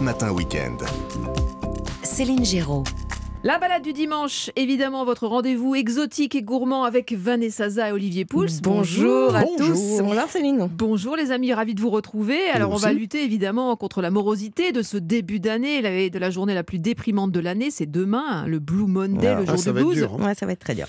Matin Week-end. Céline Géraud. La balade du dimanche, évidemment, votre rendez-vous exotique et gourmand avec Vanessa Zaza et Olivier Pouls. Bonjour à tous. Bonjour Céline. Bonjour les amis, ravis de vous retrouver. Alors on va lutter évidemment contre la morosité de ce début d'année, de la journée la plus déprimante de l'année, c'est demain, hein, le Blue Monday, le jour ah, ça de va être dur, hein. Ouais, ça va être très dur.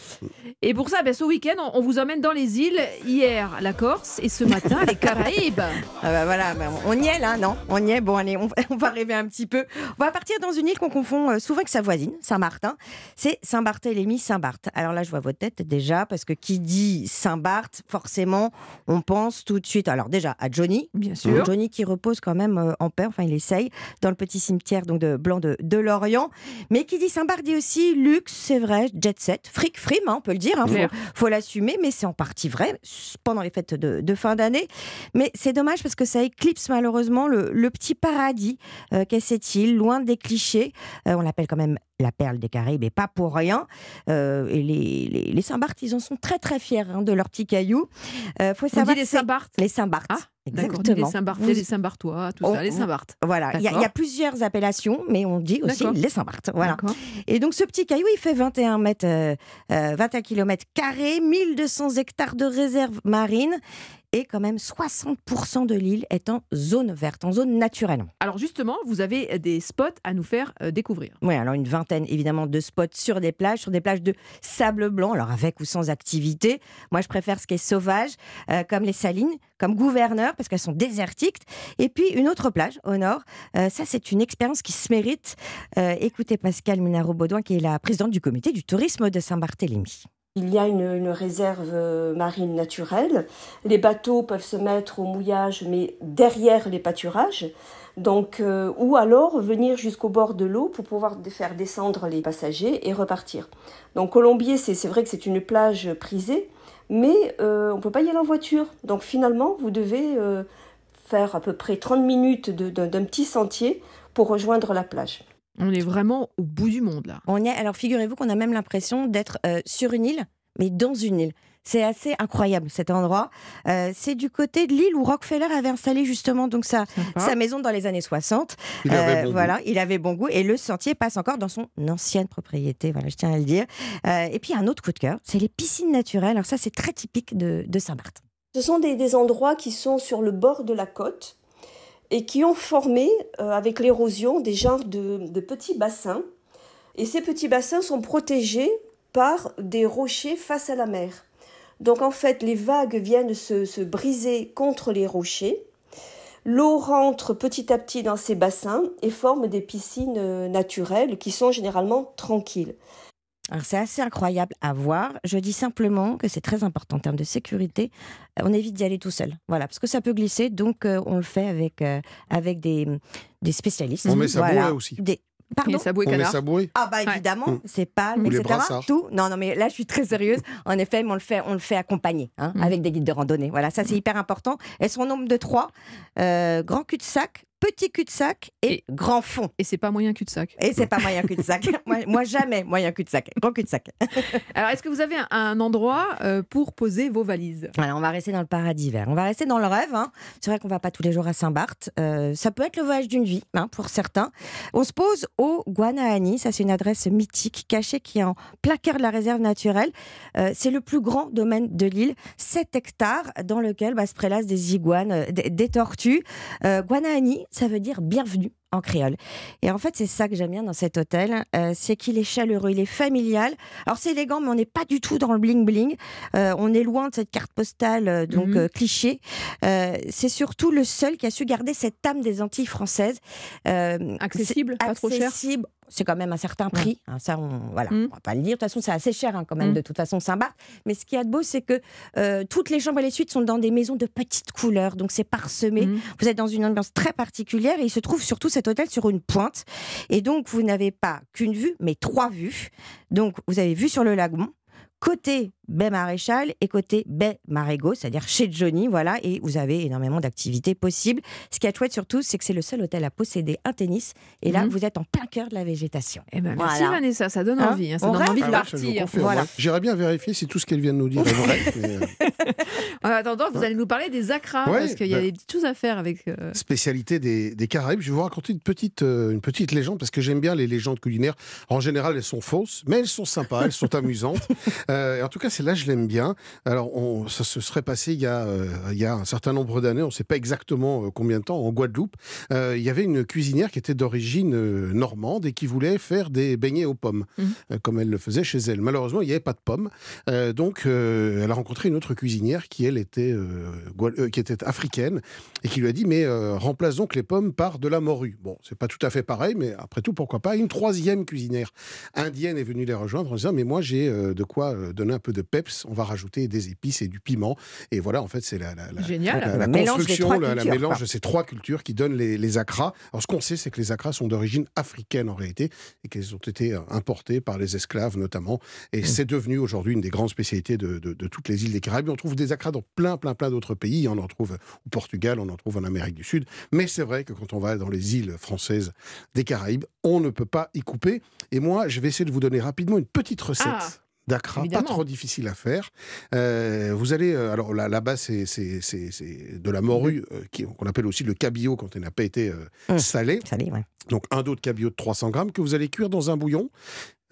Et pour ça, ben, ce week-end, on, on vous emmène dans les îles. Hier, la Corse et ce matin, les Caraïbes. Ah bah voilà, bah, on y est là, non? On y est? Bon, allez, on, on va rêver un petit peu. On va partir dans une île qu'on confond euh, souvent avec sa voisine, Saint-Martin. C'est Saint-Barthélemy, Saint-Barth. Alors là, je vois votre tête déjà, parce que qui dit Saint-Barth, forcément, on pense tout de suite. Alors déjà à Johnny, Bien sûr. Johnny qui repose quand même euh, en paix, enfin il essaye, dans le petit cimetière donc de blanc de, de Lorient. Mais qui dit Saint-Barth dit aussi luxe, c'est vrai, jet set, fric, frime, hein, on peut le dire, hein, faut, l'assumer, mais c'est en partie vrai pendant les fêtes de, de fin d'année. Mais c'est dommage parce que ça éclipse malheureusement le, le petit paradis euh, qu'est cette île, loin des clichés. Euh, on l'appelle quand même la perle des Caraïbes et pas pour rien. Euh, et les, les, les Saint-Barth, ils en sont très très fiers hein, de leurs petits cailloux. Euh, faut On savoir dit les que c'est- Saint-Barth? les Saint-Barth. Ah, on dit Exactement. les Saint-Barthais, Vous- les Saint-Barthois, tout On- ça, les on- Saint-Barth. Voilà, il y, a- y plusieurs appellations, mais on dit aussi les Saint-Barth. Voilà. Et donc ce petit caillou, il fait 21 mètres, euh, euh, 21 km carrés, 1200 hectares de réserve marine et quand même 60% de l'île est en zone verte, en zone naturelle. Alors justement, vous avez des spots à nous faire euh, découvrir. Oui, alors une vingtaine évidemment de spots sur des plages, sur des plages de sable blanc, alors avec ou sans activité. Moi, je préfère ce qui est sauvage, euh, comme les Salines, comme Gouverneur, parce qu'elles sont désertiques. Et puis une autre plage au nord. Euh, ça, c'est une expérience qui se mérite. Euh, écoutez Pascal Minaro-Baudouin, qui est la présidente du comité du tourisme de Saint-Barthélemy. Il y a une, réserve euh, marine naturelle. Les bateaux peuvent se mettre au mouillage, mais derrière les pâturages. Donc, euh, ou alors venir jusqu'au bord de l'eau pour pouvoir faire descendre les passagers et repartir. Donc, Colombier, c'est vrai que c'est une plage prisée, mais euh, on ne peut pas y aller en voiture. Donc, finalement, vous devez faire à peu près 30 minutes d'un petit sentier pour rejoindre la plage. On est vraiment au bout du monde là. On est, alors figurez-vous qu'on a même l'impression d'être euh, sur une île, mais dans une île. C'est assez incroyable cet endroit. Euh, c'est du côté de l'île où Rockefeller avait installé justement donc sa, sa maison dans les années 60. Il avait Euh, bon goût. voilà, il avait bon goût et le sentier passe encore dans son ancienne propriété. Voilà, je tiens à le dire. Euh, et puis un autre coup de cœur, c'est les piscines naturelles. Alors ça, c'est très typique de, de Saint-Barth. Ce sont des, des endroits qui sont sur le bord de la côte et qui ont formé, euh, avec l'érosion, des genres de, petits bassins. Et ces petits bassins sont protégés par des rochers face à la mer. Donc en fait, les vagues viennent se, se briser contre les rochers. L'eau rentre petit à petit dans ces bassins et forme des piscines euh, naturelles qui sont généralement tranquilles. Alors c'est assez incroyable à voir. Je dis simplement que c'est très important en termes de sécurité. Euh, On évite d'y aller tout seul. Voilà, parce que ça peut glisser. Donc euh, on le fait avec, euh, avec des, des spécialistes. On met sa Voilà. aussi. Des... Pardon Et Sabou et On met Canard. sa bouée. Ah bah Ouais. évidemment, Mm. c'est pas Ou les etc. brassards. Tout. Non non mais là je suis très sérieuse. En effet, mais on le fait on le fait accompagner hein, Mm. avec des guides de randonnée. Voilà, ça c'est hyper important. Elles sont au nombre de trois. Euh, grand cul-de-sac, petit cul-de-sac et, Et- grand fond. Et c'est pas moyen cul-de-sac. Et c'est pas moyen cul-de-sac. moi, moi, jamais moyen cul-de-sac. Grand cul-de-sac. Alors, est-ce que vous avez un, un endroit euh, pour poser vos valises? Alors, on va rester dans le paradis vert. On va rester dans le rêve. hein. C'est vrai qu'on va pas tous les jours à Saint-Barth. Euh, ça peut être le voyage d'une vie, hein, pour certains. On se pose au Guanahani. Ça, c'est une adresse mythique, cachée, qui est en plein cœur de la réserve naturelle. Euh, c'est le plus grand domaine de l'île. 7 hectares dans lequel bah, se prélassent des iguanes, des, des tortues. Guanahani, ça veut dire bienvenue en créole. Et en fait, c'est ça que j'aime bien dans cet hôtel, euh, c'est qu'il est chaleureux, il est familial. Alors c'est élégant, mais on n'est pas du tout dans le bling bling. Euh, on est loin de cette carte postale euh, donc Mhm. cliché. C'est surtout le seul qui a su garder cette âme des Antilles françaises. Accessible, pas trop cher accessible. C'est quand même un certain prix. hein, ça, on, voilà, Mhm. on va pas le dire. De toute façon, c'est assez cher hein, quand même. Mhm. De toute façon, Saint-Barth. Mais ce qui est de beau, c'est que euh, toutes les chambres et les suites sont dans des maisons de petites couleurs, donc c'est parsemé. Mhm. Vous êtes dans une ambiance très particulière et il se trouve surtout cet hôtel sur une pointe. Et donc, vous n'avez pas qu'une vue, mais trois vues. Donc, vous avez vue sur le lagon. Côté baie Maréchal et côté baie Marégo, c'est-à-dire chez Johnny, voilà, et vous avez énormément d'activités possibles. Ce qui est chouette surtout, c'est que c'est le seul hôtel à posséder un tennis, et là, Mhm. vous êtes en plein cœur de la végétation. Eh ben, merci Voilà. Vanessa, ça donne Hein envie. hein, ça On donne rêve, envie de. Ah, partir. confirme, Voilà. J'irais bien vérifier si tout ce qu'elle vient de nous dire est vrai. mais, euh, En attendant, vous allez nous parler des acras, Ouais, parce qu'il y a bah- des petites choses à faire avec. euh, spécialité des, des Caraïbes. Je vais vous raconter une petite, euh, une petite légende parce que j'aime bien les légendes culinaires. En général, elles sont fausses, mais elles sont sympas, elles sont amusantes. Euh, en tout cas, celle-là, je l'aime bien. Alors, on, ça se serait passé il y a, euh, il y a un certain nombre d'années, on ne sait pas exactement euh, combien de temps, en Guadeloupe. Euh, il y avait une cuisinière qui était d'origine euh, normande et qui voulait faire des beignets aux pommes, euh, comme elle le faisait chez elle. Malheureusement, il n'y avait pas de pommes. Donc, elle a rencontré une autre cuisinière qui, elle, était, qui était africaine et qui lui a dit Mais remplace donc les pommes par de la morue. Bon, c'est pas tout à fait pareil, mais après tout, pourquoi pas? Une troisième cuisinière indienne est venue les rejoindre en disant Mais moi, j'ai de quoi donner un peu de peps. On va rajouter des épices et du piment. Et voilà, en fait, c'est la, la, la- Génial. la, la Le mélange des construction, trois la, mélange quoi. de ces trois cultures qui donnent les, les acras. Alors, ce qu'on sait, c'est que les acras sont d'origine africaine en réalité et qu'elles ont été euh, importées par les esclaves notamment. Et c'est devenu aujourd'hui une des grandes spécialités de, de- de toutes les îles des Caraïbes. On trouve des acras dans plein, plein, plein d'autres pays. On en trouve au Portugal, on en trouve en Amérique du Sud. Mais c'est vrai que quand on va dans les îles françaises des Caraïbes, on ne peut pas y couper. Et moi, je vais essayer de vous donner rapidement une petite recette. Ah, Pas trop difficile à faire. Euh, vous allez, euh, alors là- là-bas, c'est c'est- c'est- c'est de la morue, euh, qui- qu'on appelle aussi le cabillaud quand elle n'a pas été euh, Hum. salée. Salé, ouais. Donc un dos de cabillaud de 300 grammes que vous allez cuire dans un bouillon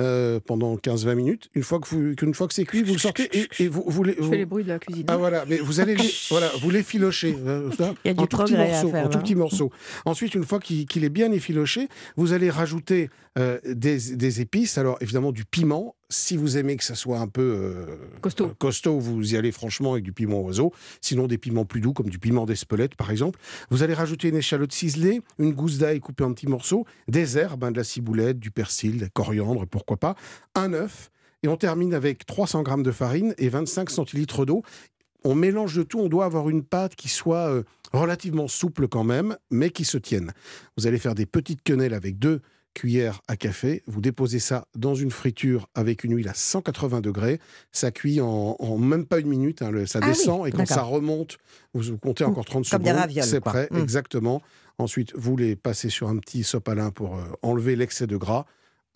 euh, pendant 15-20 minutes. Une fois que, vous, qu'une fois que c'est cuit, vous le sortez et, et vous, vous les... Je vous- fais les bruits de la cuisine. ah voilà, mais vous allez les, voilà, vous l'effilocher. euh, ça, Il y a du en tout faire, en tout là. petits morceaux. Ensuite, une fois qu'il, est bien effiloché, vous allez rajouter euh, des, des épices. Alors évidemment du piment. Si vous aimez que ça soit un peu euh, Costaud. euh, costaud, vous y allez franchement avec du piment oiseau. Sinon des piments plus doux comme du piment d'Espelette par exemple. Vous allez rajouter une échalote ciselée, une gousse d'ail coupée en petits morceaux, des herbes, hein, de la ciboulette, du persil, de la coriandre, pourquoi pas, un œuf. Et on termine avec 300 grammes de farine et 25 centilitres d'eau. On mélange le tout, on doit avoir une pâte qui soit euh, relativement souple quand même, mais qui se tienne. Vous allez faire des petites quenelles avec deux cuillères à café. Vous déposez ça dans une friture avec une huile à 180 degrés. Ça cuit en, en même pas une minute. hein, le- ça Ah oui, descend et quand ça remonte, vous, comptez encore 30 Comme des secondes. C'est prêt, Mm. exactement. Ensuite, vous les passez sur un petit sopalin pour euh, enlever l'excès de gras.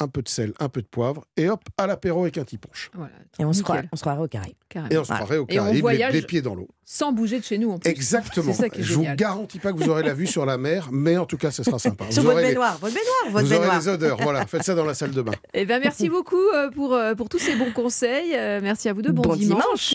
Un peu de sel, un peu de poivre, et hop, à l'apéro avec un petit punch. Voilà, Et on se, croirait, on se croirait au Caraïbes. carrément. Et on se Voilà. croirait au Et on Caraïbes, les- voyage les pieds dans l'eau. Sans bouger de chez nous en plus. Exactement. Ça qui est Je vous garantis pas que vous aurez la vue sur la mer, mais en tout cas, ce sera sympa. Sur vous votre aurez, les, baignoire, votre baignoire, votre vous aurez baignoire. les odeurs. Voilà, faites ça dans la salle de bain. Eh ben, merci beaucoup euh, pour, euh, pour tous ces bons conseils. Euh, Merci à vous deux. Bon, Bon dimanche. dimanche.